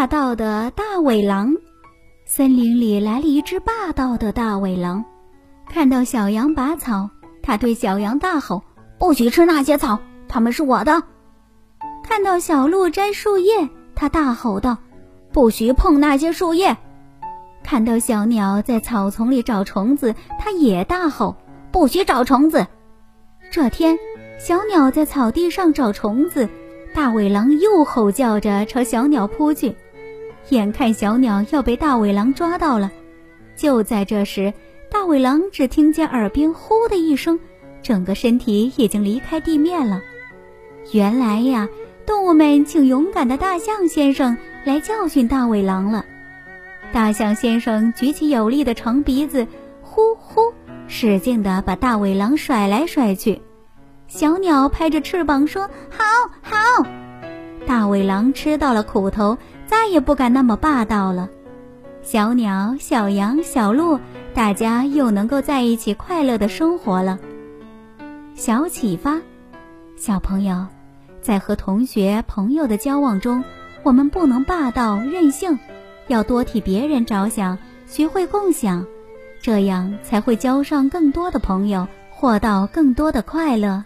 霸道的大尾狼。森林里来了一只霸道的大尾狼，看到小羊拔草，他对小羊大吼：“不许吃那些草，它们是我的！”看到小鹿摘树叶，他大吼道：“不许碰那些树叶！”看到小鸟在草丛里找虫子，他也大吼：“不许找虫子！”这天，小鸟在草地上找虫子。大尾狼又吼叫着朝小鸟扑去，眼看小鸟要被大尾狼抓到了。就在这时，大尾狼只听见耳边“呼”的一声，整个身体已经离开地面了。原来呀，动物们请勇敢的大象先生来教训大尾狼了。大象先生举起有力的长鼻子，呼呼，使劲地把大尾狼甩来甩去。小鸟拍着翅膀说：“好好。”尾狼吃到了苦头，再也不敢那么霸道了。小鸟、小羊、小鹿，大家又能够在一起快乐的生活了。小启发：小朋友，在和同学、朋友的交往中，我们不能霸道任性，要多替别人着想，学会共享，这样才会交上更多的朋友，获到更多的快乐。